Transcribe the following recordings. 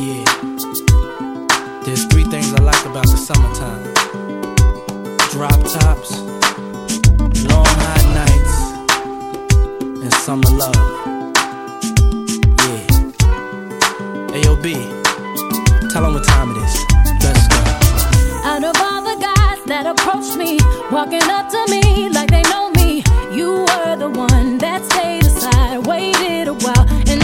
Yeah. There's three things I like about the summertime drop tops, long hot nights, and summer love. Yeah. AOB, tell them what time it is. Let's go. Out of all the guys that approached me, walking up to me like they know me, you were the one that stayed aside, waited a while, and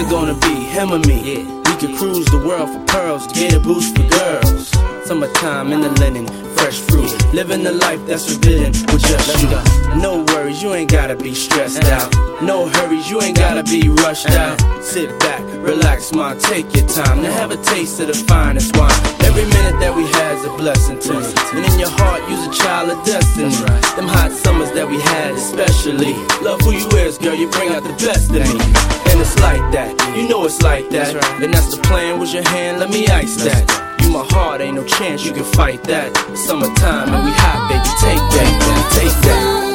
it gonna be? Him or me? Yeah. We could cruise the world for pearls, get a boost for girls. Summertime in the linen, fresh fruit. Living the life that's forbidden with just you. No worries, you ain't gotta be stressed out. No hurries, you ain't gotta be rushed out. Sit back, relax, ma, take your time to have a taste of the finest wine. Every minute that we had's a blessing to me. And in your heart, you's a child of destiny. Them hot summers that we had, especially. Love who you is, girl, you bring out the best in me. It's like that, you know it's like that. And that's the plan, was your hand, let me ice that. You my heart, ain't no chance you can fight that. Summertime and we hot, baby, take that, take that.